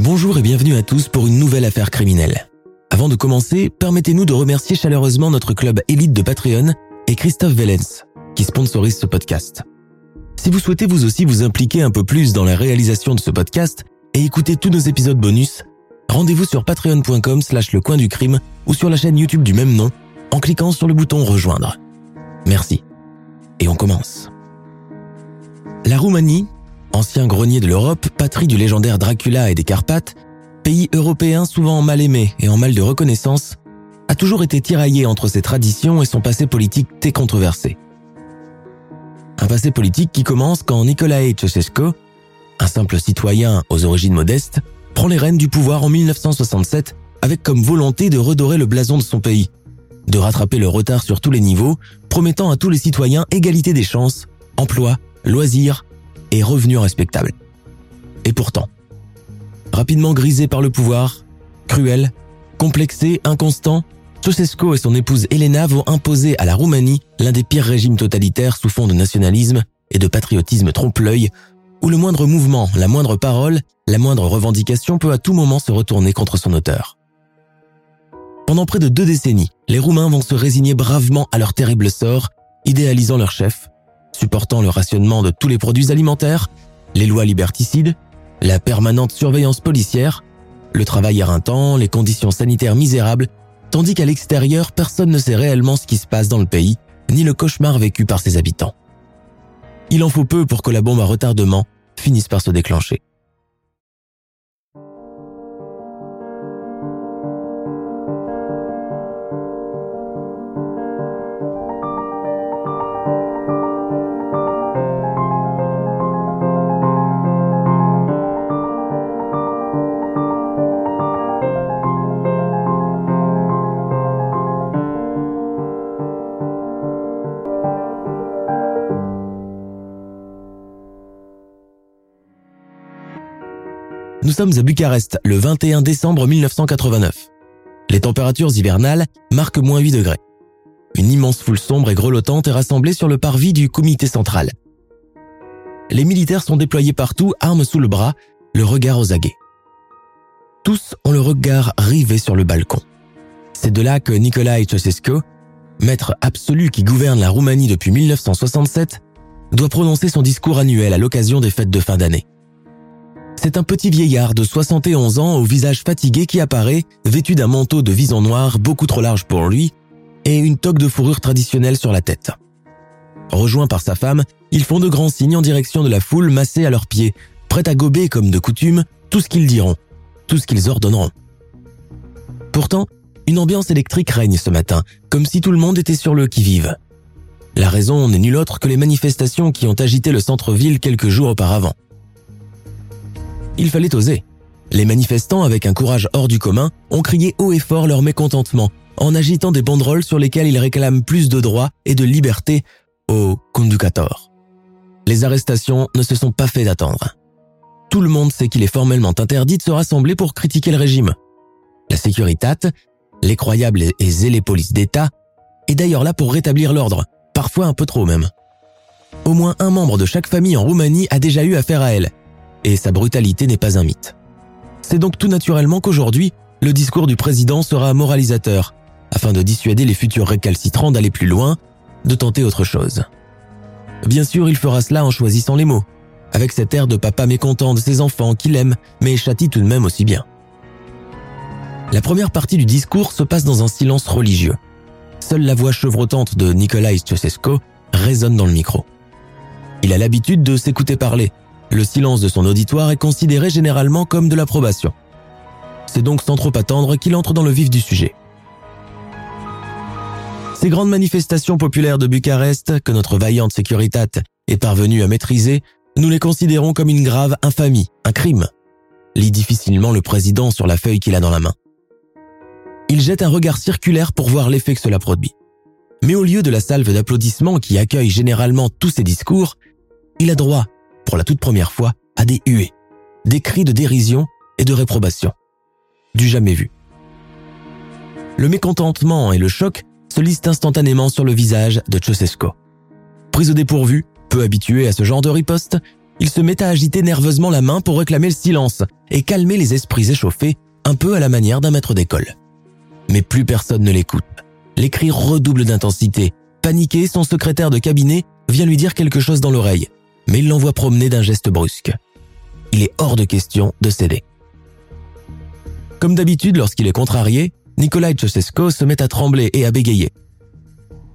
Bonjour et bienvenue à tous pour une nouvelle affaire criminelle. Avant de commencer, permettez-nous de remercier chaleureusement notre club élite de Patreon et Christophe Vellens, qui sponsorise ce podcast. Si vous souhaitez vous aussi vous impliquer un peu plus dans la réalisation de ce podcast et écouter tous nos épisodes bonus, rendez-vous sur patreon.com slash le coin du crime ou sur la chaîne YouTube du même nom en cliquant sur le bouton rejoindre. Merci. Et on commence. La Roumanie, ancien grenier de l'Europe, patrie du légendaire Dracula et des Carpates, pays européen souvent mal aimé et en mal de reconnaissance, a toujours été tiraillé entre ses traditions et son passé politique très controversé. Un passé politique qui commence quand Nicolae Ceausescu, un simple citoyen aux origines modestes, prend les rênes du pouvoir en 1967 avec comme volonté de redorer le blason de son pays, de rattraper le retard sur tous les niveaux, promettant à tous les citoyens égalité des chances, emploi, loisirs et revenus respectables. Et pourtant, rapidement grisé par le pouvoir, cruel, complexé, inconstant, Ceausescu et son épouse Elena vont imposer à la Roumanie l'un des pires régimes totalitaires sous fond de nationalisme et de patriotisme trompe-l'œil, où le moindre mouvement, la moindre parole, la moindre revendication peut à tout moment se retourner contre son auteur. Pendant près de deux décennies, les Roumains vont se résigner bravement à leur terrible sort, idéalisant leur chef, supportant le rationnement de tous les produits alimentaires, les lois liberticides, la permanente surveillance policière, le travail éreintant, les conditions sanitaires misérables, tandis qu'à l'extérieur, personne ne sait réellement ce qui se passe dans le pays, ni le cauchemar vécu par ses habitants. Il en faut peu pour que la bombe à retardement finisse par se déclencher. Sommes à Bucarest le 21 décembre 1989. Les températures hivernales marquent moins 8 degrés. Une immense foule sombre et grelottante est rassemblée sur le parvis du comité central. Les militaires sont déployés partout, armes sous le bras, le regard aux aguets. Tous ont le regard rivé sur le balcon. C'est de là que Nicolae Ceausescu, maître absolu qui gouverne la Roumanie depuis 1967, doit prononcer son discours annuel à l'occasion des fêtes de fin d'année. C'est un petit vieillard de 71 ans au visage fatigué qui apparaît, vêtu d'un manteau de vison noir beaucoup trop large pour lui et une toque de fourrure traditionnelle sur la tête. Rejoint par sa femme, ils font de grands signes en direction de la foule massée à leurs pieds, prête à gober comme de coutume tout ce qu'ils diront, tout ce qu'ils ordonneront. Pourtant, une ambiance électrique règne ce matin, comme si tout le monde était sur le qui-vive. La raison n'est nulle autre que les manifestations qui ont agité le centre-ville quelques jours auparavant. Il fallait oser. Les manifestants, avec un courage hors du commun, ont crié haut et fort leur mécontentement en agitant des banderoles sur lesquelles ils réclament plus de droits et de liberté au conducator. Les arrestations ne se sont pas fait d'attendre. Tout le monde sait qu'il est formellement interdit de se rassembler pour critiquer le régime. La Securitate, les croyables et zélés polices d'État, est d'ailleurs là pour rétablir l'ordre, parfois un peu trop même. Au moins un membre de chaque famille en Roumanie a déjà eu affaire à elle, et sa brutalité n'est pas un mythe. C'est donc tout naturellement qu'aujourd'hui, le discours du président sera moralisateur, afin de dissuader les futurs récalcitrants d'aller plus loin, de tenter autre chose. Bien sûr, il fera cela en choisissant les mots, avec cet air de papa mécontent de ses enfants qu'il aime, mais châtie tout de même aussi bien. La première partie du discours se passe dans un silence religieux. Seule la voix chevrotante de Nicolae Ceausescu résonne dans le micro. Il a l'habitude de s'écouter parler, le silence de son auditoire est considéré généralement comme de l'approbation. C'est donc sans trop attendre qu'il entre dans le vif du sujet. Ces grandes manifestations populaires de Bucarest, que notre vaillante sécuritate est parvenue à maîtriser, nous les considérons comme une grave infamie, un crime, lit difficilement le président sur la feuille qu'il a dans la main. Il jette un regard circulaire pour voir l'effet que cela produit. Mais au lieu de la salve d'applaudissements qui accueille généralement tous ses discours, il a droit, pour la toute première fois, à des huées, des cris de dérision et de réprobation. Du jamais vu. Le mécontentement et le choc se lisent instantanément sur le visage de Ceausescu. Pris au dépourvu, peu habitué à ce genre de riposte, il se met à agiter nerveusement la main pour réclamer le silence et calmer les esprits échauffés, un peu à la manière d'un maître d'école. Mais plus personne ne l'écoute. Les cris redoublent d'intensité. Paniqué, son secrétaire de cabinet vient lui dire quelque chose dans l'oreille, mais il l'envoie promener d'un geste brusque. Il est hors de question de céder. Comme d'habitude lorsqu'il est contrarié, Nikolai Ceausescu se met à trembler et à bégayer.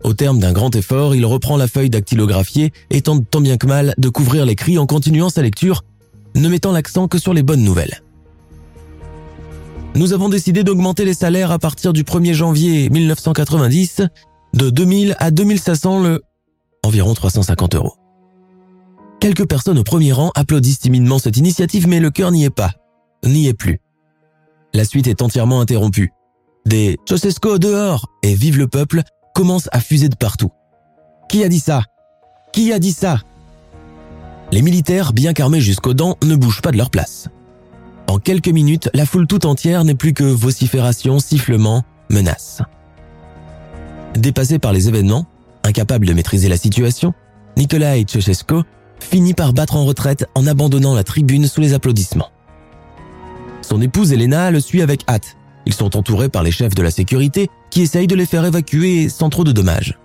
Au terme d'un grand effort, il reprend la feuille dactylographiée et tente tant bien que mal de couvrir les cris en continuant sa lecture, ne mettant l'accent que sur les bonnes nouvelles. Nous avons décidé d'augmenter les salaires à partir du 1er janvier 1990 de 2000 à 2500 le environ 350 euros. Quelques personnes au premier rang applaudissent timidement cette initiative mais le cœur n'y est pas, n'y est plus. La suite est entièrement interrompue. Des Ceausescu dehors et vive le peuple commence à fuser de partout. Qui a dit ça? Qui a dit ça? Les militaires, bien qu'armés jusqu'aux dents, ne bougent pas de leur place. En quelques minutes, la foule tout entière n'est plus que vocifération, sifflements, menaces. Dépassé par les événements, incapable de maîtriser la situation, Nicolae Ceausescu finit par battre en retraite en abandonnant la tribune sous les applaudissements. Son épouse Elena le suit avec hâte. Ils sont entourés par les chefs de la sécurité qui essayent de les faire évacuer sans trop de dommages.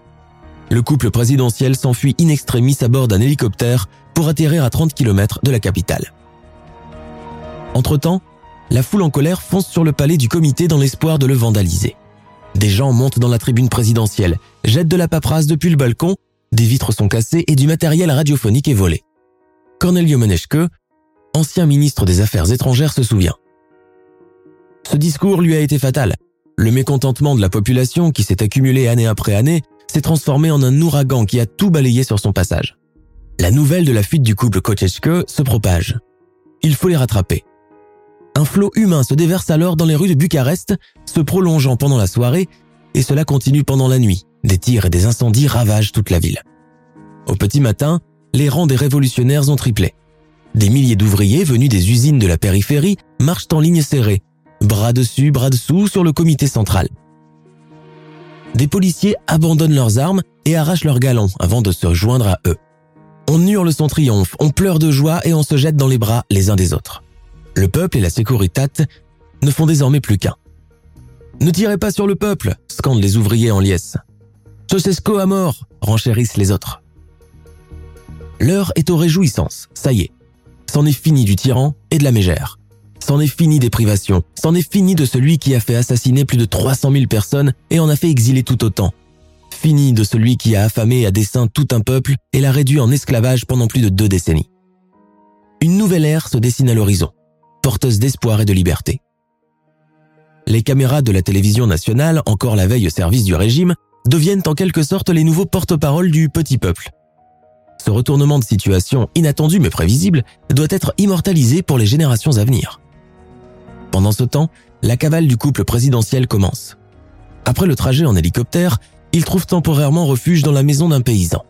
Le couple présidentiel s'enfuit in extremis à bord d'un hélicoptère pour atterrir à 30 km de la capitale. Entre-temps, la foule en colère fonce sur le palais du comité dans l'espoir de le vandaliser. Des gens montent dans la tribune présidentielle, jettent de la paperasse depuis le balcon, des vitres sont cassées et du matériel radiophonique est volé. Cornelio Meneschke, ancien ministre des Affaires étrangères, se souvient. Ce discours lui a été fatal. Le mécontentement de la population qui s'est accumulé année après année s'est transformé en un ouragan qui a tout balayé sur son passage. La nouvelle de la fuite du couple Kocheschke se propage. Il faut les rattraper. Un flot humain se déverse alors dans les rues de Bucarest, se prolongeant pendant la soirée, et cela continue pendant la nuit. Des tirs et des incendies ravagent toute la ville. Au petit matin, les rangs des révolutionnaires ont triplé. Des milliers d'ouvriers venus des usines de la périphérie marchent en ligne serrée, bras dessus, bras dessous sur le comité central. Des policiers abandonnent leurs armes et arrachent leurs galons avant de se joindre à eux. On hurle son triomphe, on pleure de joie et on se jette dans les bras les uns des autres. Le peuple et la sécuritate ne font désormais plus qu'un. Ne tirez pas sur le peuple, scandent les ouvriers en liesse. Ceausescu à mort, renchérissent les autres. L'heure est aux réjouissances, ça y est. C'en est fini du tyran et de la mégère. C'en est fini des privations. C'en est fini de celui qui a fait assassiner plus de 300 000 personnes et en a fait exiler tout autant. Fini de celui qui a affamé à dessein tout un peuple et l'a réduit en esclavage pendant plus de deux décennies. Une nouvelle ère se dessine à l'horizon, porteuse d'espoir et de liberté. Les caméras de la télévision nationale, encore la veille au service du régime, deviennent en quelque sorte les nouveaux porte-parole du petit peuple. Ce retournement de situation inattendu mais prévisible doit être immortalisé pour les générations à venir. Pendant ce temps, la cavale du couple présidentiel commence. Après le trajet en hélicoptère, ils trouvent temporairement refuge dans la maison d'un paysan.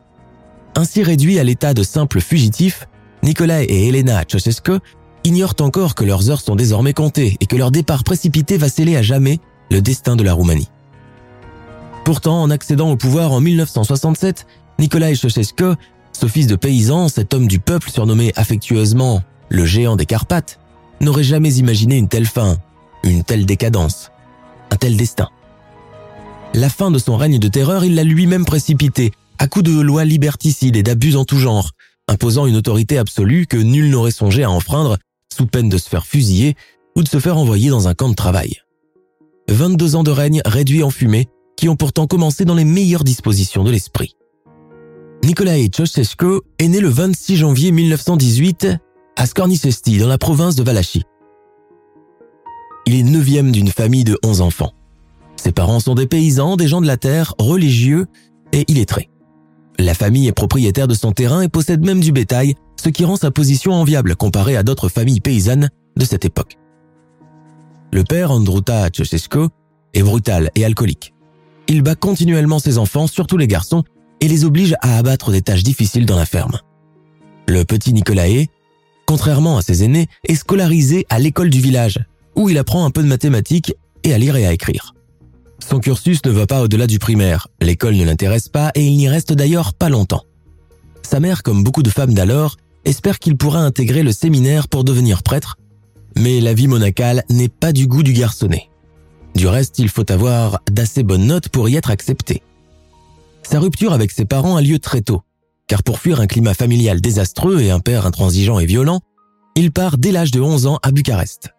Ainsi réduits à l'état de simples fugitifs, Nicolas et Elena Ceausescu ignorent encore que leurs heures sont désormais comptées et que leur départ précipité va sceller à jamais le destin de la Roumanie. Pourtant, en accédant au pouvoir en 1967, Nicolae Ceausescu, ce fils de paysan, cet homme du peuple surnommé affectueusement le géant des Carpates, n'aurait jamais imaginé une telle fin, une telle décadence, un tel destin. La fin de son règne de terreur, il l'a lui-même précipité, à coups de lois liberticides et d'abus en tout genre, imposant une autorité absolue que nul n'aurait songé à enfreindre, sous peine de se faire fusiller ou de se faire envoyer dans un camp de travail. 22 ans de règne réduits en fumée, qui ont pourtant commencé dans les meilleures dispositions de l'esprit. Nicolae Ceausescu est né le 26 janvier 1918 à Skornicesti, dans la province de Valachie. Il est neuvième d'une famille de 11 enfants. Ses parents sont des paysans, des gens de la terre, religieux et illettrés. La famille est propriétaire de son terrain et possède même du bétail, ce qui rend sa position enviable comparée à d'autres familles paysannes de cette époque. Le père Andruta Ceausescu est brutal et alcoolique. Il bat continuellement ses enfants, surtout les garçons, et les oblige à abattre des tâches difficiles dans la ferme. Le petit Nicolae, contrairement à ses aînés, est scolarisé à l'école du village, où il apprend un peu de mathématiques et à lire et à écrire. Son cursus ne va pas au-delà du primaire, l'école ne l'intéresse pas et il n'y reste d'ailleurs pas longtemps. Sa mère, comme beaucoup de femmes d'alors, espère qu'il pourra intégrer le séminaire pour devenir prêtre, mais la vie monacale n'est pas du goût du garçonnet. Du reste, il faut avoir d'assez bonnes notes pour y être accepté. Sa rupture avec ses parents a lieu très tôt, car pour fuir un climat familial désastreux et un père intransigeant et violent, il part dès l'âge de 11 ans à Bucarest.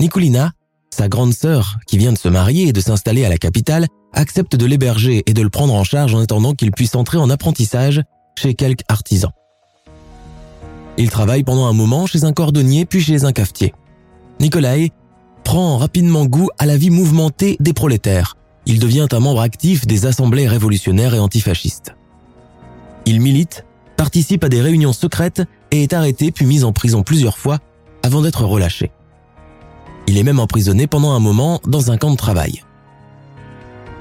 Nicolina sa grande sœur, qui vient de se marier et de s'installer à la capitale, accepte de l'héberger et de le prendre en charge en attendant qu'il puisse entrer en apprentissage chez quelques artisans. Il travaille pendant un moment chez un cordonnier puis chez un cafetier. Nikolai prend rapidement goût à la vie mouvementée des prolétaires. Il devient un membre actif des assemblées révolutionnaires et antifascistes. Il milite, participe à des réunions secrètes et est arrêté puis mis en prison plusieurs fois avant d'être relâché. Il est même emprisonné pendant un moment dans un camp de travail.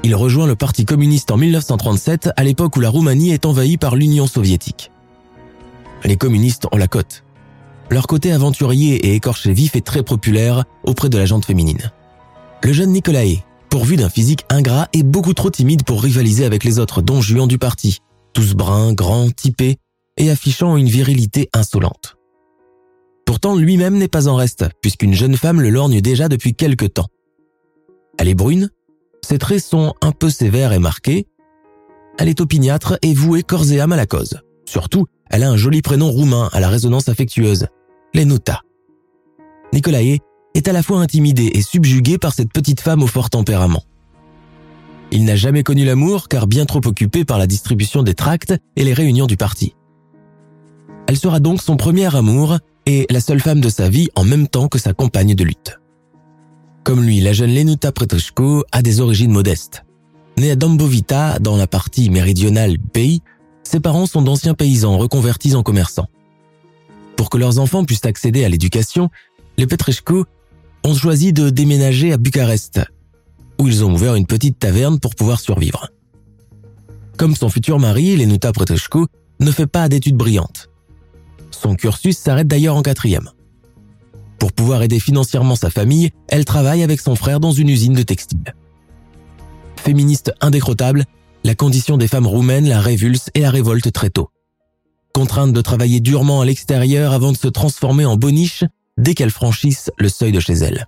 Il rejoint le Parti communiste en 1937 à l'époque où la Roumanie est envahie par l'Union soviétique. Les communistes ont la cote. Leur côté aventurier et écorché vif est très populaire auprès de la gente féminine. Le jeune Nicolae, pourvu d'un physique ingrat, est beaucoup trop timide pour rivaliser avec les autres dons juants du parti, tous bruns, grands, typés et affichant une virilité insolente. Pourtant, lui-même n'est pas en reste, puisqu'une jeune femme le lorgne déjà depuis quelque temps. Elle est brune, ses traits sont un peu sévères et marqués, elle est opiniâtre et vouée corps et âme à la cause. Surtout, elle a un joli prénom roumain à la résonance affectueuse, Lenuta. Nicolae est à la fois intimidé et subjugué par cette petite femme au fort tempérament. Il n'a jamais connu l'amour car bien trop occupé par la distribution des tracts et les réunions du parti. Elle sera donc son premier amour et la seule femme de sa vie en même temps que sa compagne de lutte. Comme lui, la jeune Lenuta Pretoshko a des origines modestes. Née à Dambovita, dans la partie méridionale pays, ses parents sont d'anciens paysans reconvertis en commerçants. Pour que leurs enfants puissent accéder à l'éducation, les Petrescu ont choisi de déménager à Bucarest, où ils ont ouvert une petite taverne pour pouvoir survivre. Comme son futur mari, Lenuta Pretoshko ne fait pas d'études brillantes. Son cursus s'arrête d'ailleurs en quatrième. Pour pouvoir aider financièrement sa famille, elle travaille avec son frère dans une usine de textile. Féministe indécrottable, la condition des femmes roumaines la révulse et la révolte très tôt. Contrainte de travailler durement à l'extérieur avant de se transformer en boniche dès qu'elles franchissent le seuil de chez elles.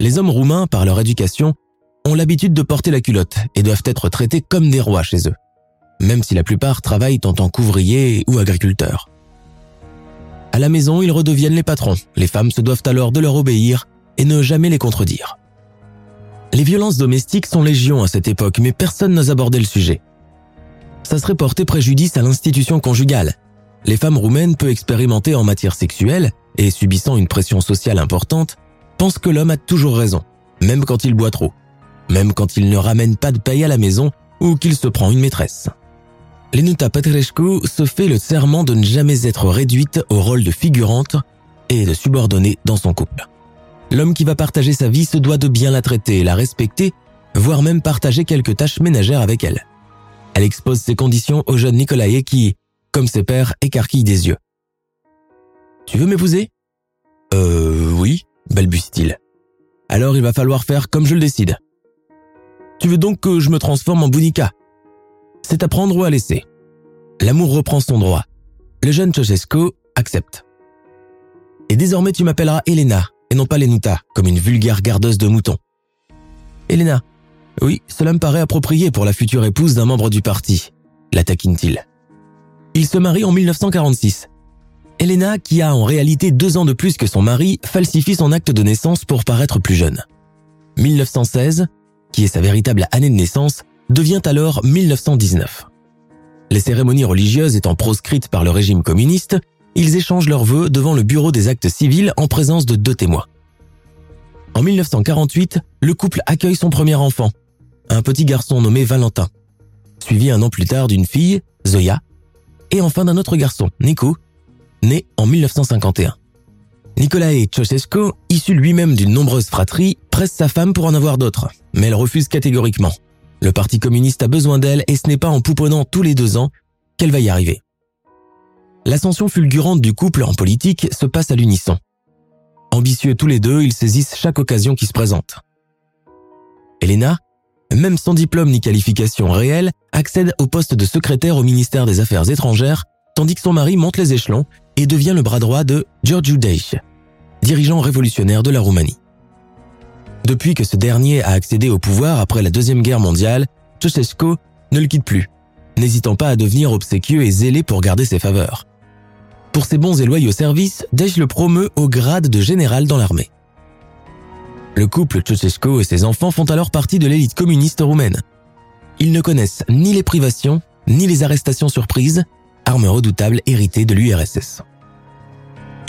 Les hommes roumains, par leur éducation, ont l'habitude de porter la culotte et doivent être traités comme des rois chez eux, même si la plupart travaillent en tant qu'ouvriers ou agriculteurs. À la maison, ils redeviennent les patrons. Les femmes se doivent alors de leur obéir et ne jamais les contredire. Les violences domestiques sont légion à cette époque, mais personne n'ose aborder le sujet. Ça serait porter préjudice à l'institution conjugale. Les femmes roumaines peu expérimentées en matière sexuelle et subissant une pression sociale importante pensent que l'homme a toujours raison, même quand il boit trop, même quand il ne ramène pas de paye à la maison ou qu'il se prend une maîtresse. Lenuta Petrescu se fait le serment de ne jamais être réduite au rôle de figurante et de subordonnée dans son couple. L'homme qui va partager sa vie se doit de bien la traiter la respecter, voire même partager quelques tâches ménagères avec elle. Elle expose ses conditions au jeune Nicolae qui, comme ses pères, écarquille des yeux. Tu veux m'épouser? Euh oui, balbutie-t-il. Alors il va falloir faire comme je le décide. Tu veux donc que je me transforme en Bounika c'est à prendre ou à laisser. L'amour reprend son droit. Le jeune Ceausescu accepte. Et désormais tu m'appelleras Elena, et non pas Lenuta, comme une vulgaire gardeuse de moutons. Elena. Oui, cela me paraît approprié pour la future épouse d'un membre du parti, la taquine-t-il. Il se marie en 1946. Elena, qui a en réalité deux ans de plus que son mari, falsifie son acte de naissance pour paraître plus jeune. 1916, qui est sa véritable année de naissance, devient alors 1919. Les cérémonies religieuses étant proscrites par le régime communiste, ils échangent leurs vœux devant le bureau des actes civils en présence de deux témoins. En 1948, le couple accueille son premier enfant, un petit garçon nommé Valentin, suivi un an plus tard d'une fille, Zoya, et enfin d'un autre garçon, Nico, né en 1951. Nicolae Ceausescu, issu lui-même d'une nombreuse fratrie, presse sa femme pour en avoir d'autres, mais elle refuse catégoriquement. Le Parti communiste a besoin d'elle et ce n'est pas en pouponnant tous les deux ans qu'elle va y arriver. L'ascension fulgurante du couple en politique se passe à l'unisson. Ambitieux tous les deux, ils saisissent chaque occasion qui se présente. Elena, même sans diplôme ni qualification réelle, accède au poste de secrétaire au ministère des Affaires étrangères, tandis que son mari monte les échelons et devient le bras droit de Georgiu Dej, dirigeant révolutionnaire de la Roumanie. Depuis que ce dernier a accédé au pouvoir après la Deuxième Guerre mondiale, Ceausescu ne le quitte plus, n'hésitant pas à devenir obséquieux et zélé pour garder ses faveurs. Pour ses bons et loyaux services, Dej le promeut au grade de général dans l'armée. Le couple Ceausescu et ses enfants font alors partie de l'élite communiste roumaine. Ils ne connaissent ni les privations, ni les arrestations surprises, arme redoutable héritée de l'URSS.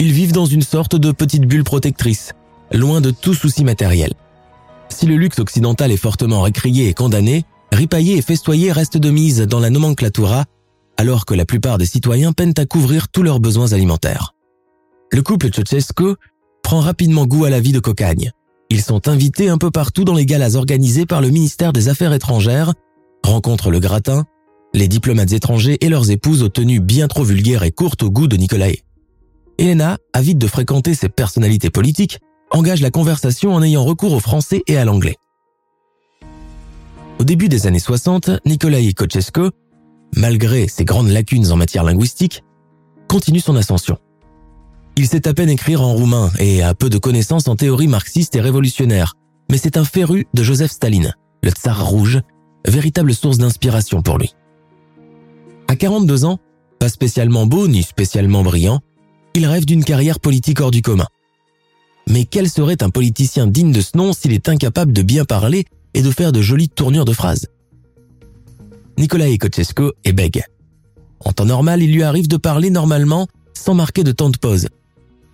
Ils vivent dans une sorte de petite bulle protectrice, loin de tout souci matériel. Si le luxe occidental est fortement récrié et condamné, ripaillé et festoyé reste de mise dans la nomenclatura, alors que la plupart des citoyens peinent à couvrir tous leurs besoins alimentaires. Le couple Ceausescu prend rapidement goût à la vie de cocagne. Ils sont invités un peu partout dans les galas organisées par le ministère des Affaires étrangères, rencontrent le gratin, les diplomates étrangers et leurs épouses aux tenues bien trop vulgaires et courtes au goût de Nicolae. Elena, avide de fréquenter ces personnalités politiques, engage la conversation en ayant recours au français et à l'anglais. Au début des années 60, Nicolae Kochesko, malgré ses grandes lacunes en matière linguistique, continue son ascension. Il sait à peine écrire en roumain et a peu de connaissances en théorie marxiste et révolutionnaire, mais c'est un féru de Joseph Staline, le tsar rouge, véritable source d'inspiration pour lui. À 42 ans, pas spécialement beau ni spécialement brillant, il rêve d'une carrière politique hors du commun. Mais quel serait un politicien digne de ce nom s'il est incapable de bien parler et de faire de jolies tournures de phrases? Nicolae Kochesko est bègue. En temps normal, il lui arrive de parler normalement sans marquer de temps de pause.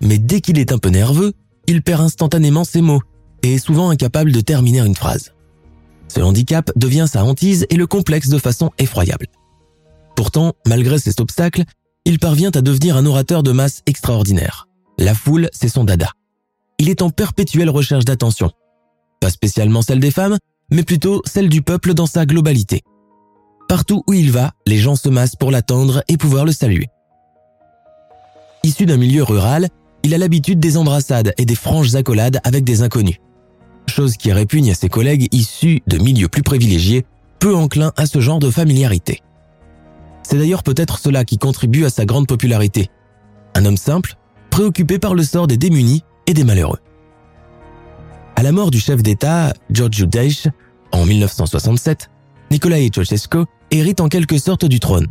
Mais dès qu'il est un peu nerveux, il perd instantanément ses mots et est souvent incapable de terminer une phrase. Ce handicap devient sa hantise et le complexe de façon effroyable. Pourtant, malgré ces obstacles, il parvient à devenir un orateur de masse extraordinaire. La foule, c'est son dada. Il est en perpétuelle recherche d'attention. Pas spécialement celle des femmes, mais plutôt celle du peuple dans sa globalité. Partout où il va, les gens se massent pour l'attendre et pouvoir le saluer. Issu d'un milieu rural, il a l'habitude des embrassades et des franches accolades avec des inconnus. Chose qui répugne à ses collègues issus de milieux plus privilégiés, peu enclins à ce genre de familiarité. C'est d'ailleurs peut-être cela qui contribue à sa grande popularité. Un homme simple, préoccupé par le sort des démunis et des malheureux. À la mort du chef d'État, George Dej, en 1967, Nicolae Ceausescu hérite en quelque sorte du trône.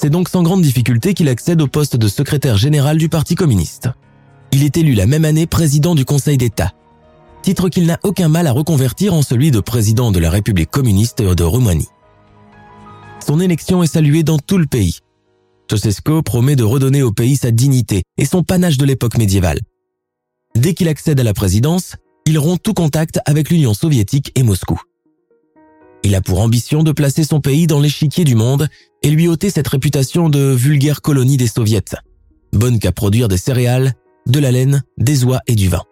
C'est donc sans grande difficulté qu'il accède au poste de secrétaire général du Parti communiste. Il est élu la même année président du Conseil d'État, titre qu'il n'a aucun mal à reconvertir en celui de président de la République communiste de Roumanie. Son élection est saluée dans tout le pays. Ceausescu promet de redonner au pays sa dignité et son panache de l'époque médiévale. Dès qu'il accède à la présidence, il rompt tout contact avec l'Union soviétique et Moscou. Il a pour ambition de placer son pays dans l'échiquier du monde et lui ôter cette réputation de vulgaire colonie des soviets, bonne qu'à produire des céréales, de la laine, des oies et du vin.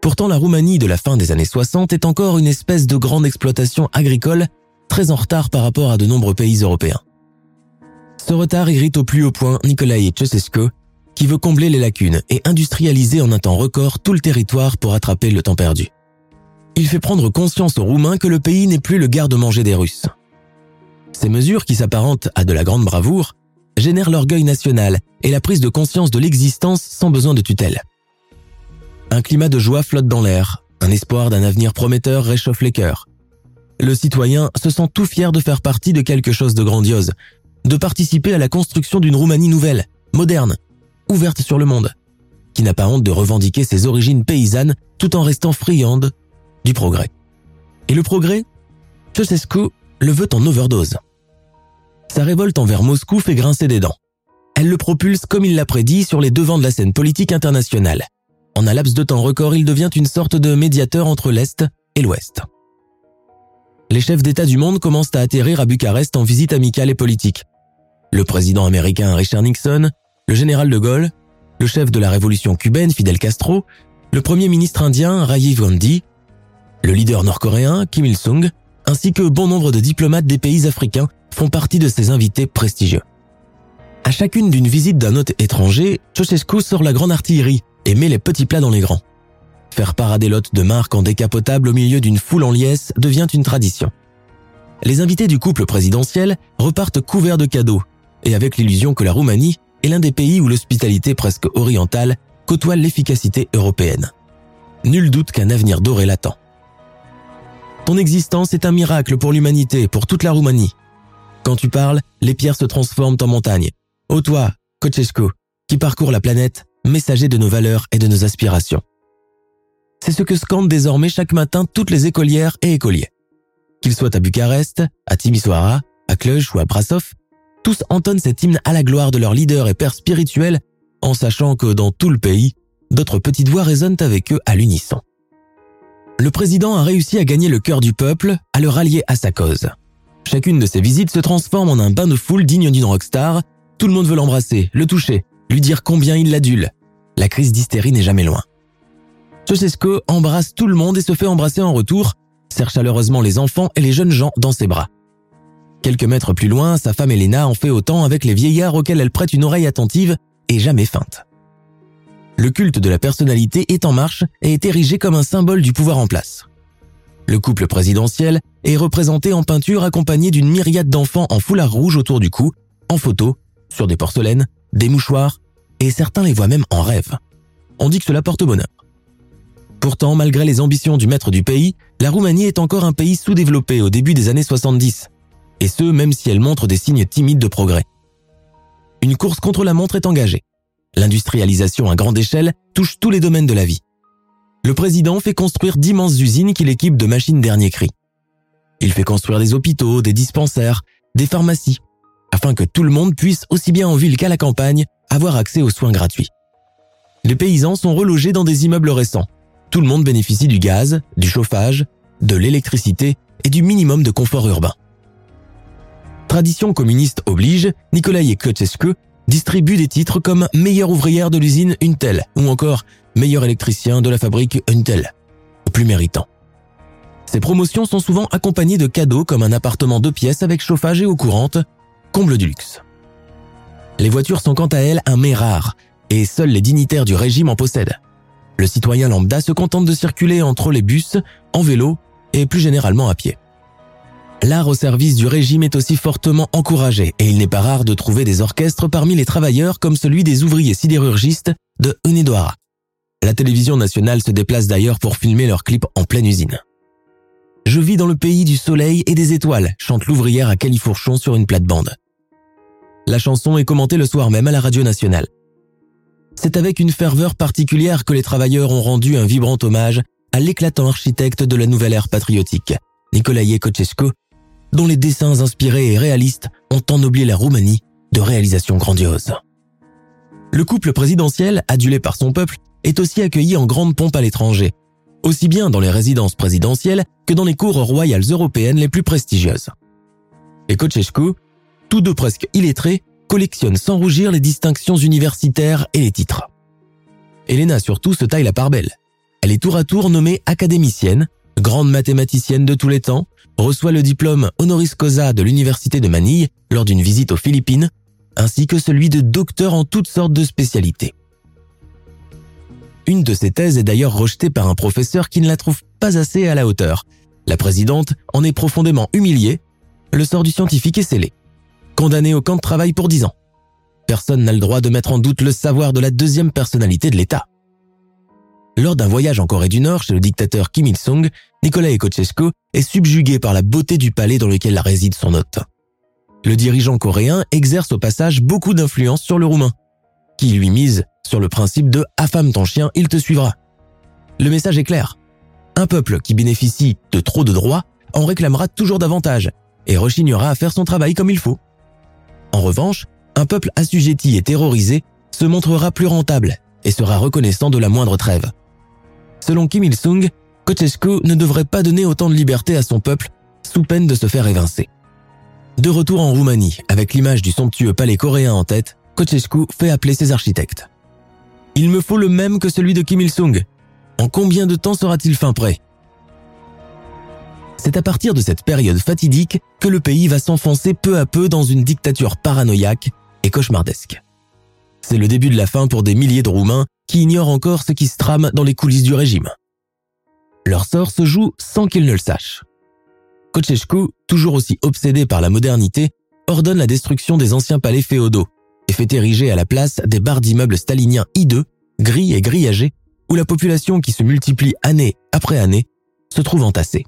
Pourtant, la Roumanie de la fin des années 60 est encore une espèce de grande exploitation agricole très en retard par rapport à de nombreux pays européens. Ce retard irrite au plus haut point Nicolae Ceausescu, qui veut combler les lacunes et industrialiser en un temps record tout le territoire pour attraper le temps perdu. Il fait prendre conscience aux Roumains que le pays n'est plus le garde-manger des Russes. Ces mesures, qui s'apparentent à de la grande bravoure, génèrent l'orgueil national et la prise de conscience de l'existence sans besoin de tutelle. Un climat de joie flotte dans l'air, un espoir d'un avenir prometteur réchauffe les cœurs, le citoyen se sent tout fier de faire partie de quelque chose de grandiose, de participer à la construction d'une Roumanie nouvelle, moderne, ouverte sur le monde, qui n'a pas honte de revendiquer ses origines paysannes tout en restant friande du progrès. Et le progrès Ceausescu le veut en overdose. Sa révolte envers Moscou fait grincer des dents. Elle le propulse comme il l'a prédit sur les devants de la scène politique internationale. En un laps de temps record, il devient une sorte de médiateur entre l'Est et l'Ouest. Les chefs d'État du monde commencent à atterrir à Bucarest en visite amicale et politique. Le président américain Richard Nixon, le général de Gaulle, le chef de la révolution cubaine Fidel Castro, le premier ministre indien Rajiv Gandhi, le leader nord-coréen Kim Il-sung, ainsi que bon nombre de diplomates des pays africains font partie de ces invités prestigieux. À chacune d'une visite d'un hôte étranger, Ceausescu sort la grande artillerie et met les petits plats dans les grands. Faire parader l'hôte de marque en décapotable au milieu d'une foule en liesse devient une tradition. Les invités du couple présidentiel repartent couverts de cadeaux et avec l'illusion que la Roumanie est l'un des pays où l'hospitalité presque orientale côtoie l'efficacité européenne. Nul doute qu'un avenir doré l'attend. Ton existence est un miracle pour l'humanité, pour toute la Roumanie. Quand tu parles, les pierres se transforment en montagnes. Ô toi, Kochescu, qui parcourt la planète, messager de nos valeurs et de nos aspirations. C'est ce que scandent désormais chaque matin toutes les écolières et écoliers. Qu'ils soient à Bucarest, à Timisoara, à Cluj ou à Brasov, tous entonnent cet hymne à la gloire de leur leader et père spirituel, en sachant que dans tout le pays, d'autres petites voix résonnent avec eux à l'unisson. Le président a réussi à gagner le cœur du peuple, à le rallier à sa cause. Chacune de ses visites se transforme en un bain de foule digne d'une rockstar. Tout le monde veut l'embrasser, le toucher, lui dire combien il l'adule. La crise d'hystérie n'est jamais loin. Ceausescu embrasse tout le monde et se fait embrasser en retour, serre chaleureusement les enfants et les jeunes gens dans ses bras. Quelques mètres plus loin, sa femme Elena en fait autant avec les vieillards auxquels elle prête une oreille attentive et jamais feinte. Le culte de la personnalité est en marche et est érigé comme un symbole du pouvoir en place. Le couple présidentiel est représenté en peinture accompagné d'une myriade d'enfants en foulard rouge autour du cou, en photo, sur des porcelaines, des mouchoirs, et certains les voient même en rêve. On dit que cela porte bonheur. Pourtant, malgré les ambitions du maître du pays, la Roumanie est encore un pays sous-développé au début des années 70, et ce même si elle montre des signes timides de progrès. Une course contre la montre est engagée. L'industrialisation à grande échelle touche tous les domaines de la vie. Le président fait construire d'immenses usines qu'il équipe de machines dernier cri. Il fait construire des hôpitaux, des dispensaires, des pharmacies, afin que tout le monde puisse, aussi bien en ville qu'à la campagne, avoir accès aux soins gratuits. Les paysans sont relogés dans des immeubles récents. Tout le monde bénéficie du gaz, du chauffage, de l'électricité et du minimum de confort urbain. Tradition communiste oblige, Nicolaï Ceausescu distribue des titres comme meilleure ouvrière de l'usine Untel ou encore meilleur électricien de la fabrique Untel, au plus méritant. Ces promotions sont souvent accompagnées de cadeaux comme un appartement de pièces avec chauffage et eau courante, comble du luxe. Les voitures sont quant à elles un mets rare, et seuls les dignitaires du régime en possèdent. Le citoyen lambda se contente de circuler entre les bus, en vélo et plus généralement à pied. L'art au service du régime est aussi fortement encouragé et il n'est pas rare de trouver des orchestres parmi les travailleurs comme celui des ouvriers sidérurgistes de Unedouara. La télévision nationale se déplace d'ailleurs pour filmer leurs clips en pleine usine. Je vis dans le pays du soleil et des étoiles, chante l'ouvrière à califourchon sur une plate-bande. La chanson est commentée le soir même à la radio nationale. C'est avec une ferveur particulière que les travailleurs ont rendu un vibrant hommage à l'éclatant architecte de la nouvelle ère patriotique, Nicolae Ceausescu, dont les dessins inspirés et réalistes ont ennoblé la Roumanie de réalisations grandioses. Le couple présidentiel, adulé par son peuple, est aussi accueilli en grande pompe à l'étranger, aussi bien dans les résidences présidentielles que dans les cours royales européennes les plus prestigieuses. Et Kochescu, tous deux presque illettrés, collectionnent sans rougir les distinctions universitaires et les titres. Elena surtout se taille la part belle. Elle est tour à tour nommée académicienne, grande mathématicienne de tous les temps, reçoit le diplôme honoris causa de l'Université de Manille lors d'une visite aux Philippines, ainsi que celui de docteur en toutes sortes de spécialités. Une de ses thèses est d'ailleurs rejetée par un professeur qui ne la trouve pas assez à la hauteur. La présidente en est profondément humiliée. Le sort du scientifique est scellé. Condamné au camp de travail pour dix ans. Personne n'a le droit de mettre en doute le savoir de la deuxième personnalité de l'État. Lors d'un voyage en Corée du Nord chez le dictateur Kim Il-sung, Nicolae Ceausescu est subjugué par la beauté du palais dans lequel réside son hôte. Le dirigeant coréen exerce au passage beaucoup d'influence sur le roumain, qui lui mise sur le principe de affame ton chien, il te suivra. Le message est clair. Un peuple qui bénéficie de trop de droits en réclamera toujours davantage et rechignera à faire son travail comme il faut. En revanche, un peuple assujetti et terrorisé se montrera plus rentable et sera reconnaissant de la moindre trêve. Selon Kim Il-sung, Kochescu ne devrait pas donner autant de liberté à son peuple sous peine de se faire évincer. De retour en Roumanie, avec l'image du somptueux palais coréen en tête, Kochescu fait appeler ses architectes. Il me faut le même que celui de Kim Il-sung. En combien de temps sera-t-il fin prêt? C'est à partir de cette période fatidique que le pays va s'enfoncer peu à peu dans une dictature paranoïaque et cauchemardesque. C'est le début de la fin pour des milliers de Roumains qui ignorent encore ce qui se trame dans les coulisses du régime. Leur sort se joue sans qu'ils ne le sachent. Kochescu, toujours aussi obsédé par la modernité, ordonne la destruction des anciens palais féodaux et fait ériger à la place des barres d'immeubles staliniens hideux, gris et grillagés, où la population qui se multiplie année après année se trouve entassée.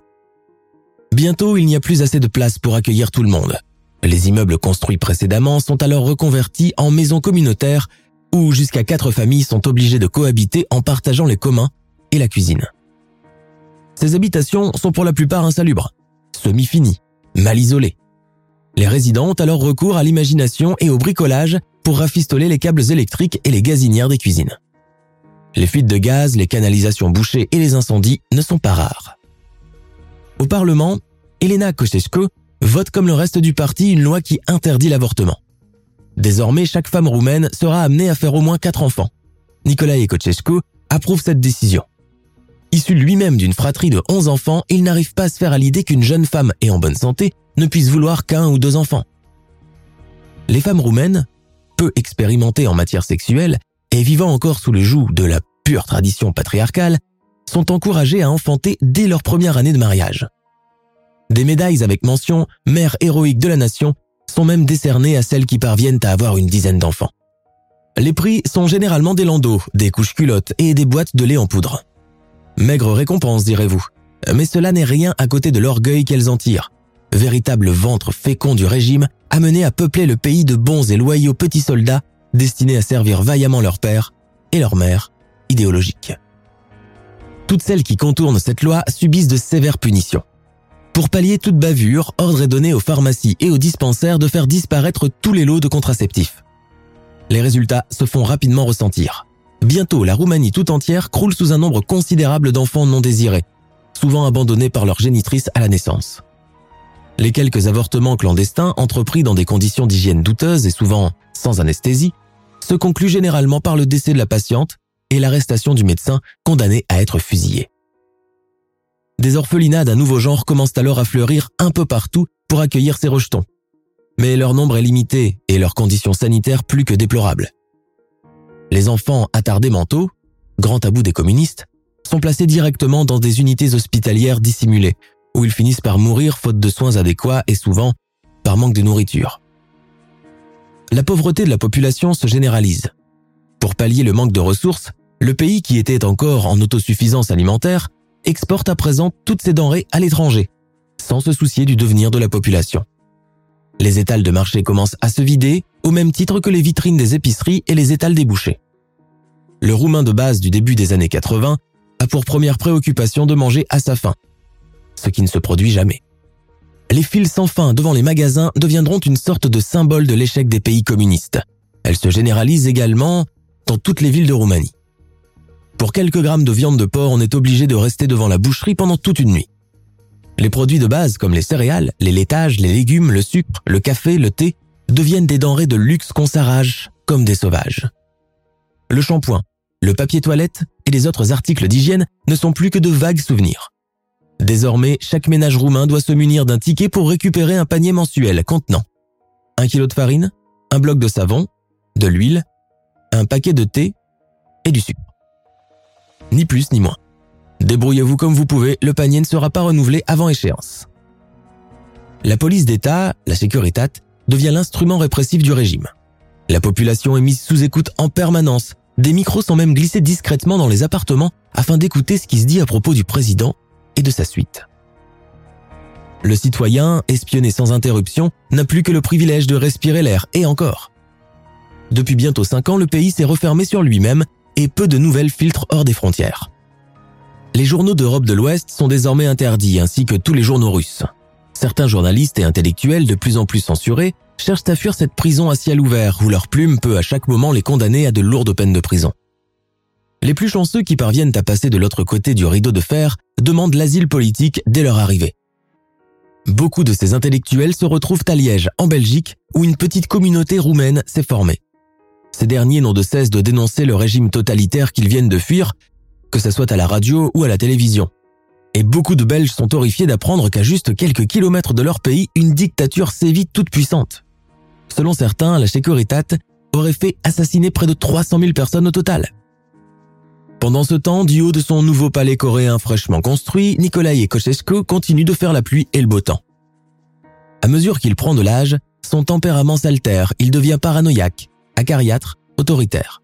Bientôt, il n'y a plus assez de place pour accueillir tout le monde. Les immeubles construits précédemment sont alors reconvertis en maisons communautaires où jusqu'à quatre familles sont obligées de cohabiter en partageant les communs et la cuisine. Ces habitations sont pour la plupart insalubres semi-fini, mal isolé. Les résidents ont alors recours à l'imagination et au bricolage pour rafistoler les câbles électriques et les gazinières des cuisines. Les fuites de gaz, les canalisations bouchées et les incendies ne sont pas rares. Au Parlement, Elena Kochescu vote comme le reste du parti une loi qui interdit l'avortement. Désormais, chaque femme roumaine sera amenée à faire au moins quatre enfants. Nicolae Kochescu approuve cette décision. Issu lui-même d'une fratrie de 11 enfants, il n'arrive pas à se faire à l'idée qu'une jeune femme et en bonne santé ne puisse vouloir qu'un ou deux enfants. Les femmes roumaines, peu expérimentées en matière sexuelle et vivant encore sous le joug de la pure tradition patriarcale, sont encouragées à enfanter dès leur première année de mariage. Des médailles avec mention mère héroïque de la nation sont même décernées à celles qui parviennent à avoir une dizaine d'enfants. Les prix sont généralement des landaux, des couches culottes et des boîtes de lait en poudre. Maigre récompense, direz-vous. Mais cela n'est rien à côté de l'orgueil qu'elles en tirent. Véritable ventre fécond du régime, amené à peupler le pays de bons et loyaux petits soldats destinés à servir vaillamment leur père et leur mère idéologique. Toutes celles qui contournent cette loi subissent de sévères punitions. Pour pallier toute bavure, ordre est donné aux pharmacies et aux dispensaires de faire disparaître tous les lots de contraceptifs. Les résultats se font rapidement ressentir. Bientôt, la Roumanie tout entière croule sous un nombre considérable d'enfants non désirés, souvent abandonnés par leur génitrice à la naissance. Les quelques avortements clandestins, entrepris dans des conditions d'hygiène douteuses et souvent sans anesthésie, se concluent généralement par le décès de la patiente et l'arrestation du médecin condamné à être fusillé. Des orphelinats d'un nouveau genre commencent alors à fleurir un peu partout pour accueillir ces rejetons. Mais leur nombre est limité et leurs conditions sanitaires plus que déplorables. Les enfants attardés mentaux, grand tabou des communistes, sont placés directement dans des unités hospitalières dissimulées, où ils finissent par mourir faute de soins adéquats et souvent par manque de nourriture. La pauvreté de la population se généralise. Pour pallier le manque de ressources, le pays qui était encore en autosuffisance alimentaire exporte à présent toutes ses denrées à l'étranger, sans se soucier du devenir de la population. Les étals de marché commencent à se vider au même titre que les vitrines des épiceries et les étals des bouchers. Le roumain de base du début des années 80 a pour première préoccupation de manger à sa faim, ce qui ne se produit jamais. Les files sans fin devant les magasins deviendront une sorte de symbole de l'échec des pays communistes. Elles se généralisent également dans toutes les villes de Roumanie. Pour quelques grammes de viande de porc, on est obligé de rester devant la boucherie pendant toute une nuit. Les produits de base comme les céréales, les laitages, les légumes, le sucre, le café, le thé deviennent des denrées de luxe qu'on s'arrache comme des sauvages. Le shampoing, le papier toilette et les autres articles d'hygiène ne sont plus que de vagues souvenirs. Désormais, chaque ménage roumain doit se munir d'un ticket pour récupérer un panier mensuel contenant un kilo de farine, un bloc de savon, de l'huile, un paquet de thé et du sucre. Ni plus ni moins. Débrouillez-vous comme vous pouvez, le panier ne sera pas renouvelé avant échéance. La police d'État, la Securitat, devient l'instrument répressif du régime. La population est mise sous écoute en permanence. Des micros sont même glissés discrètement dans les appartements afin d'écouter ce qui se dit à propos du président et de sa suite. Le citoyen, espionné sans interruption, n'a plus que le privilège de respirer l'air, et encore. Depuis bientôt cinq ans, le pays s'est refermé sur lui-même et peu de nouvelles filtrent hors des frontières. Les journaux d'Europe de l'Ouest sont désormais interdits, ainsi que tous les journaux russes. Certains journalistes et intellectuels de plus en plus censurés cherchent à fuir cette prison à ciel ouvert où leur plume peut à chaque moment les condamner à de lourdes peines de prison. Les plus chanceux qui parviennent à passer de l'autre côté du rideau de fer demandent l'asile politique dès leur arrivée. Beaucoup de ces intellectuels se retrouvent à Liège, en Belgique, où une petite communauté roumaine s'est formée. Ces derniers n'ont de cesse de dénoncer le régime totalitaire qu'ils viennent de fuir, que ce soit à la radio ou à la télévision. Et beaucoup de Belges sont horrifiés d'apprendre qu'à juste quelques kilomètres de leur pays, une dictature sévit toute puissante. Selon certains, la Securitat aurait fait assassiner près de 300 000 personnes au total. Pendant ce temps, du haut de son nouveau palais coréen fraîchement construit, Nikolai Kochesko continue de faire la pluie et le beau temps. À mesure qu'il prend de l'âge, son tempérament s'altère, il devient paranoïaque, acariâtre, autoritaire.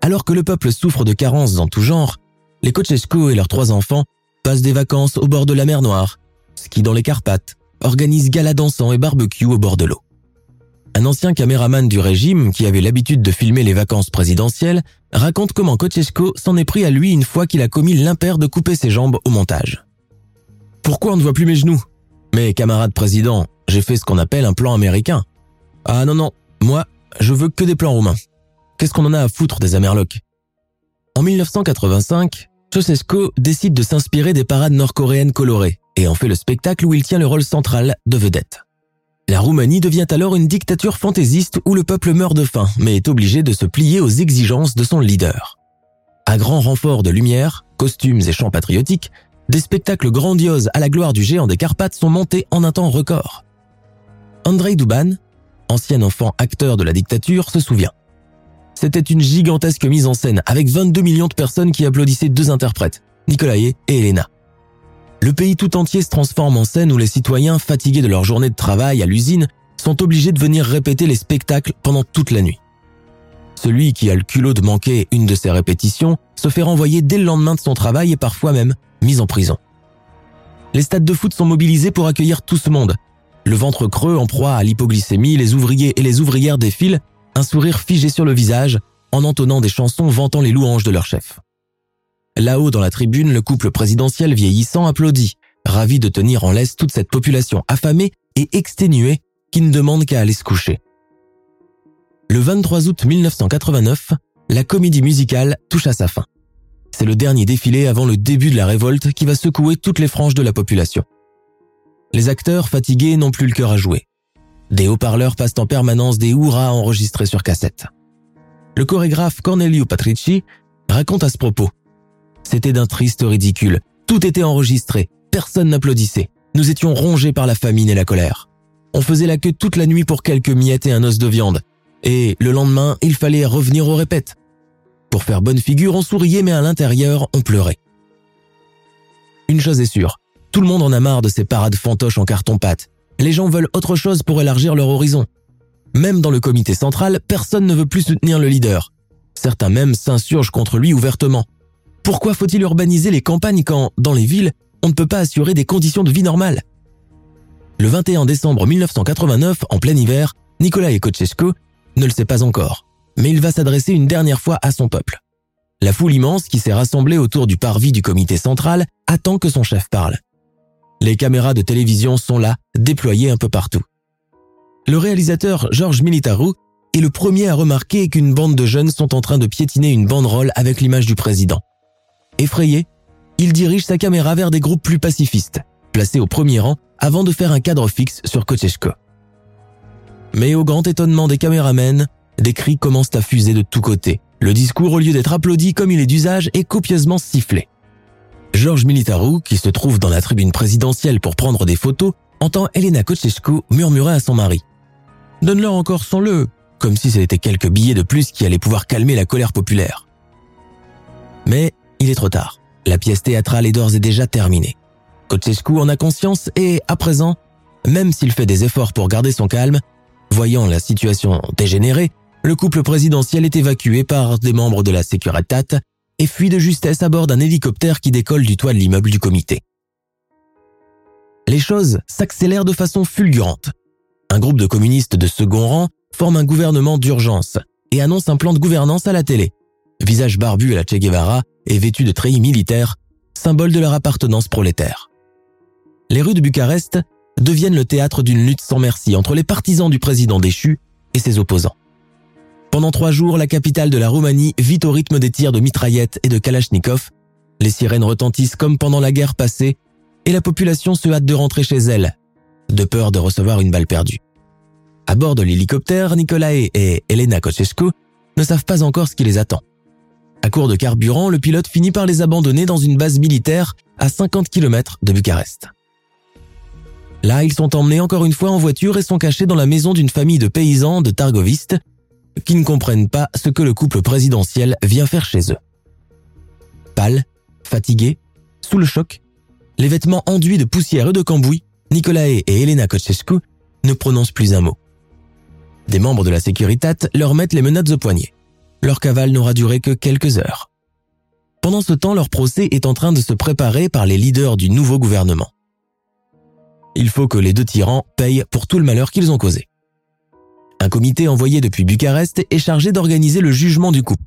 Alors que le peuple souffre de carences dans tout genre, les Kochesko et leurs trois enfants passent des vacances au bord de la mer Noire, skient dans les Carpates, organisent galas dansants et barbecue au bord de l'eau. Un ancien caméraman du régime, qui avait l'habitude de filmer les vacances présidentielles, raconte comment Kochesko s'en est pris à lui une fois qu'il a commis l'impair de couper ses jambes au montage. Pourquoi on ne voit plus mes genoux Mais camarade président, j'ai fait ce qu'on appelle un plan américain. Ah non non, moi, je veux que des plans roumains. Qu'est-ce qu'on en a à foutre des Amerlocs? En 1985, Ceausescu décide de s'inspirer des parades nord-coréennes colorées et en fait le spectacle où il tient le rôle central de vedette. La Roumanie devient alors une dictature fantaisiste où le peuple meurt de faim, mais est obligé de se plier aux exigences de son leader. À grand renfort de lumière, costumes et chants patriotiques, des spectacles grandioses à la gloire du géant des Carpates sont montés en un temps record. Andrei Duban, ancien enfant acteur de la dictature, se souvient. C'était une gigantesque mise en scène avec 22 millions de personnes qui applaudissaient deux interprètes, Nicolae et Elena. Le pays tout entier se transforme en scène où les citoyens, fatigués de leur journée de travail à l'usine, sont obligés de venir répéter les spectacles pendant toute la nuit. Celui qui a le culot de manquer une de ces répétitions se fait renvoyer dès le lendemain de son travail et parfois même mis en prison. Les stades de foot sont mobilisés pour accueillir tout ce monde. Le ventre creux en proie à l'hypoglycémie, les ouvriers et les ouvrières défilent, un sourire figé sur le visage, en entonnant des chansons vantant les louanges de leur chef. Là-haut dans la tribune, le couple présidentiel vieillissant applaudit, ravi de tenir en laisse toute cette population affamée et exténuée qui ne demande qu'à aller se coucher. Le 23 août 1989, la comédie musicale touche à sa fin. C'est le dernier défilé avant le début de la révolte qui va secouer toutes les franges de la population. Les acteurs fatigués n'ont plus le cœur à jouer. Des haut-parleurs passent en permanence des hurrahs enregistrés sur cassette. Le chorégraphe Cornelio Patrici raconte à ce propos c'était d'un triste ridicule. Tout était enregistré. Personne n'applaudissait. Nous étions rongés par la famine et la colère. On faisait la queue toute la nuit pour quelques miettes et un os de viande. Et le lendemain, il fallait revenir au répète. Pour faire bonne figure, on souriait mais à l'intérieur, on pleurait. Une chose est sûre, tout le monde en a marre de ces parades fantoches en carton-pâte. Les gens veulent autre chose pour élargir leur horizon. Même dans le comité central, personne ne veut plus soutenir le leader. Certains même s'insurgent contre lui ouvertement. Pourquoi faut-il urbaniser les campagnes quand, dans les villes, on ne peut pas assurer des conditions de vie normales? Le 21 décembre 1989, en plein hiver, Nicolas Kochesko ne le sait pas encore, mais il va s'adresser une dernière fois à son peuple. La foule immense qui s'est rassemblée autour du parvis du comité central attend que son chef parle. Les caméras de télévision sont là, déployées un peu partout. Le réalisateur Georges Militaru est le premier à remarquer qu'une bande de jeunes sont en train de piétiner une banderole avec l'image du président. Effrayé, il dirige sa caméra vers des groupes plus pacifistes, placés au premier rang avant de faire un cadre fixe sur Kocheshko. Mais au grand étonnement des caméramens, des cris commencent à fuser de tous côtés. Le discours, au lieu d'être applaudi comme il est d'usage, est copieusement sifflé. Georges Militaru, qui se trouve dans la tribune présidentielle pour prendre des photos, entend Elena Kocheshko murmurer à son mari. Donne-leur encore son le, comme si c'était quelques billets de plus qui allaient pouvoir calmer la colère populaire. Mais il est trop tard. La pièce théâtrale est d'ores et déjà terminée. Kochescu en a conscience et, à présent, même s'il fait des efforts pour garder son calme, voyant la situation dégénérer, le couple présidentiel est évacué par des membres de la Securitat et fuit de justesse à bord d'un hélicoptère qui décolle du toit de l'immeuble du comité. Les choses s'accélèrent de façon fulgurante. Un groupe de communistes de second rang forme un gouvernement d'urgence et annonce un plan de gouvernance à la télé. Visage barbu à la Che Guevara et vêtus de treillis militaires, symbole de leur appartenance prolétaire. Les rues de Bucarest deviennent le théâtre d'une lutte sans merci entre les partisans du président déchu et ses opposants. Pendant trois jours, la capitale de la Roumanie vit au rythme des tirs de mitraillettes et de kalachnikov. Les sirènes retentissent comme pendant la guerre passée et la population se hâte de rentrer chez elle, de peur de recevoir une balle perdue. À bord de l'hélicoptère, Nicolae et Elena Kochescu ne savent pas encore ce qui les attend. À court de carburant, le pilote finit par les abandonner dans une base militaire à 50 km de Bucarest. Là, ils sont emmenés encore une fois en voiture et sont cachés dans la maison d'une famille de paysans de Targovistes qui ne comprennent pas ce que le couple présidentiel vient faire chez eux. Pâle, fatigué, sous le choc, les vêtements enduits de poussière et de cambouis, Nicolae et Elena Kochescu ne prononcent plus un mot. Des membres de la Sécuritat leur mettent les menottes au poignet. Leur cavale n'aura duré que quelques heures. Pendant ce temps, leur procès est en train de se préparer par les leaders du nouveau gouvernement. Il faut que les deux tyrans payent pour tout le malheur qu'ils ont causé. Un comité envoyé depuis Bucarest est chargé d'organiser le jugement du couple.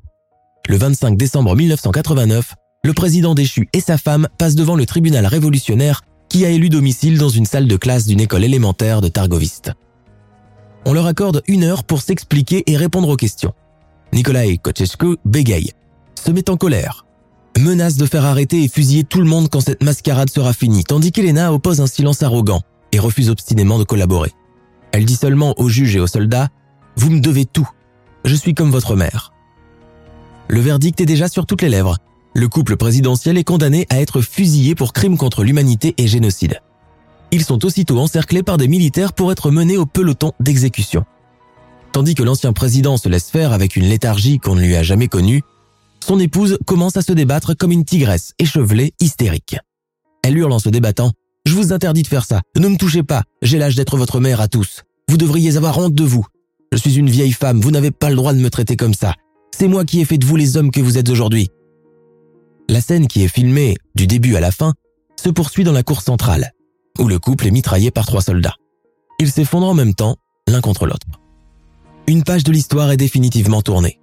Le 25 décembre 1989, le président déchu et sa femme passent devant le tribunal révolutionnaire qui a élu domicile dans une salle de classe d'une école élémentaire de Targoviste. On leur accorde une heure pour s'expliquer et répondre aux questions. Nicolae Kochescu bégaye, se met en colère, menace de faire arrêter et fusiller tout le monde quand cette mascarade sera finie, tandis qu'Elena oppose un silence arrogant et refuse obstinément de collaborer. Elle dit seulement aux juges et aux soldats « Vous me devez tout. Je suis comme votre mère. » Le verdict est déjà sur toutes les lèvres. Le couple présidentiel est condamné à être fusillé pour crimes contre l'humanité et génocide. Ils sont aussitôt encerclés par des militaires pour être menés au peloton d'exécution. Tandis que l'ancien président se laisse faire avec une léthargie qu'on ne lui a jamais connue, son épouse commence à se débattre comme une tigresse échevelée, hystérique. Elle hurle en se débattant je vous interdis de faire ça. Ne me touchez pas. J'ai l'âge d'être votre mère à tous. Vous devriez avoir honte de vous. Je suis une vieille femme. Vous n'avez pas le droit de me traiter comme ça. C'est moi qui ai fait de vous les hommes que vous êtes aujourd'hui. La scène qui est filmée, du début à la fin, se poursuit dans la cour centrale, où le couple est mitraillé par trois soldats. Ils s'effondrent en même temps, l'un contre l'autre. Une page de l'histoire est définitivement tournée.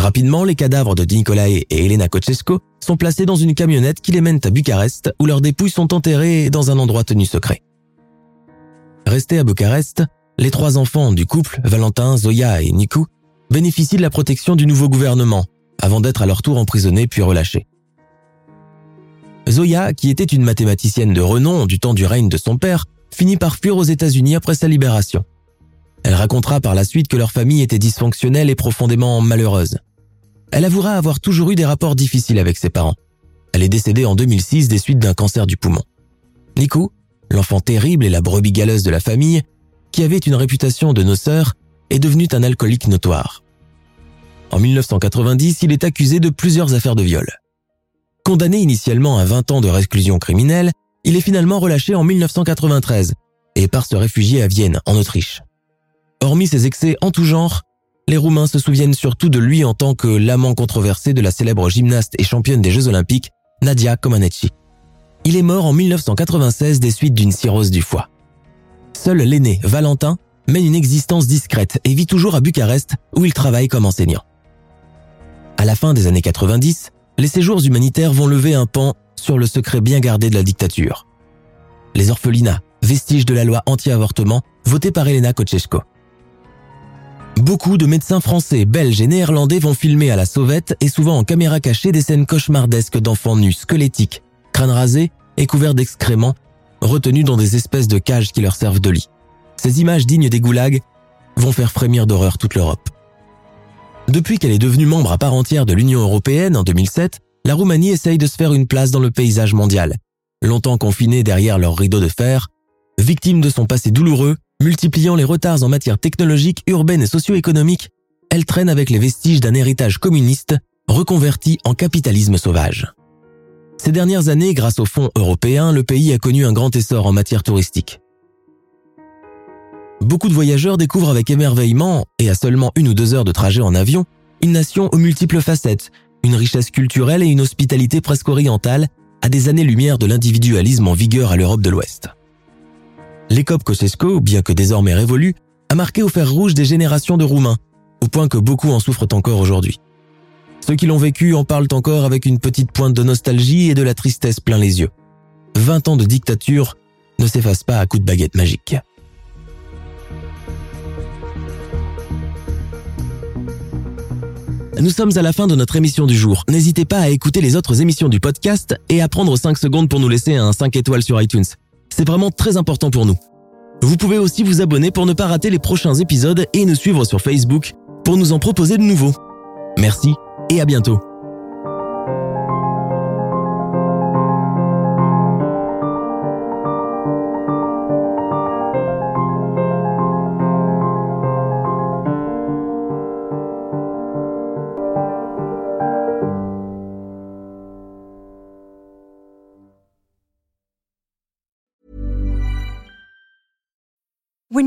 Rapidement, les cadavres de Nicolae et Elena Kochesco sont placés dans une camionnette qui les mène à Bucarest où leurs dépouilles sont enterrées dans un endroit tenu secret. Restés à Bucarest, les trois enfants du couple, Valentin, Zoya et Niku, bénéficient de la protection du nouveau gouvernement avant d'être à leur tour emprisonnés puis relâchés. Zoya, qui était une mathématicienne de renom du temps du règne de son père, finit par fuir aux États-Unis après sa libération. Elle racontera par la suite que leur famille était dysfonctionnelle et profondément malheureuse. Elle avouera avoir toujours eu des rapports difficiles avec ses parents. Elle est décédée en 2006 des suites d'un cancer du poumon. Nico, l'enfant terrible et la brebis galeuse de la famille, qui avait une réputation de noceur, est devenu un alcoolique notoire. En 1990, il est accusé de plusieurs affaires de viol. Condamné initialement à 20 ans de réclusion criminelle, il est finalement relâché en 1993 et part se réfugier à Vienne, en Autriche. Hormis ses excès en tout genre, les Roumains se souviennent surtout de lui en tant que l'amant controversé de la célèbre gymnaste et championne des Jeux Olympiques, Nadia Comaneci. Il est mort en 1996 des suites d'une cirrhose du foie. Seul l'aîné, Valentin, mène une existence discrète et vit toujours à Bucarest où il travaille comme enseignant. À la fin des années 90, les séjours humanitaires vont lever un pan sur le secret bien gardé de la dictature. Les orphelinats, vestiges de la loi anti-avortement votée par Elena Kochesco. Beaucoup de médecins français, belges et néerlandais vont filmer à la sauvette et souvent en caméra cachée des scènes cauchemardesques d'enfants nus, squelettiques, crânes rasés et couverts d'excréments, retenus dans des espèces de cages qui leur servent de lit. Ces images dignes des goulags vont faire frémir d'horreur toute l'Europe. Depuis qu'elle est devenue membre à part entière de l'Union européenne en 2007, la Roumanie essaye de se faire une place dans le paysage mondial. Longtemps confinée derrière leur rideau de fer, victime de son passé douloureux, Multipliant les retards en matière technologique, urbaine et socio-économique, elle traîne avec les vestiges d'un héritage communiste reconverti en capitalisme sauvage. Ces dernières années, grâce aux fonds européens, le pays a connu un grand essor en matière touristique. Beaucoup de voyageurs découvrent avec émerveillement, et à seulement une ou deux heures de trajet en avion, une nation aux multiples facettes, une richesse culturelle et une hospitalité presque orientale, à des années-lumière de l'individualisme en vigueur à l'Europe de l'Ouest. L'écope Kosciuszko, bien que désormais révolue, a marqué au fer rouge des générations de Roumains, au point que beaucoup en souffrent encore aujourd'hui. Ceux qui l'ont vécu en parlent encore avec une petite pointe de nostalgie et de la tristesse plein les yeux. Vingt ans de dictature ne s'effacent pas à coups de baguette magique. nous sommes à la fin de notre émission du jour. N'hésitez pas à écouter les autres émissions du podcast et à prendre 5 secondes pour nous laisser un 5 étoiles sur iTunes. C'est vraiment très important pour nous. Vous pouvez aussi vous abonner pour ne pas rater les prochains épisodes et nous suivre sur Facebook pour nous en proposer de nouveaux. Merci et à bientôt.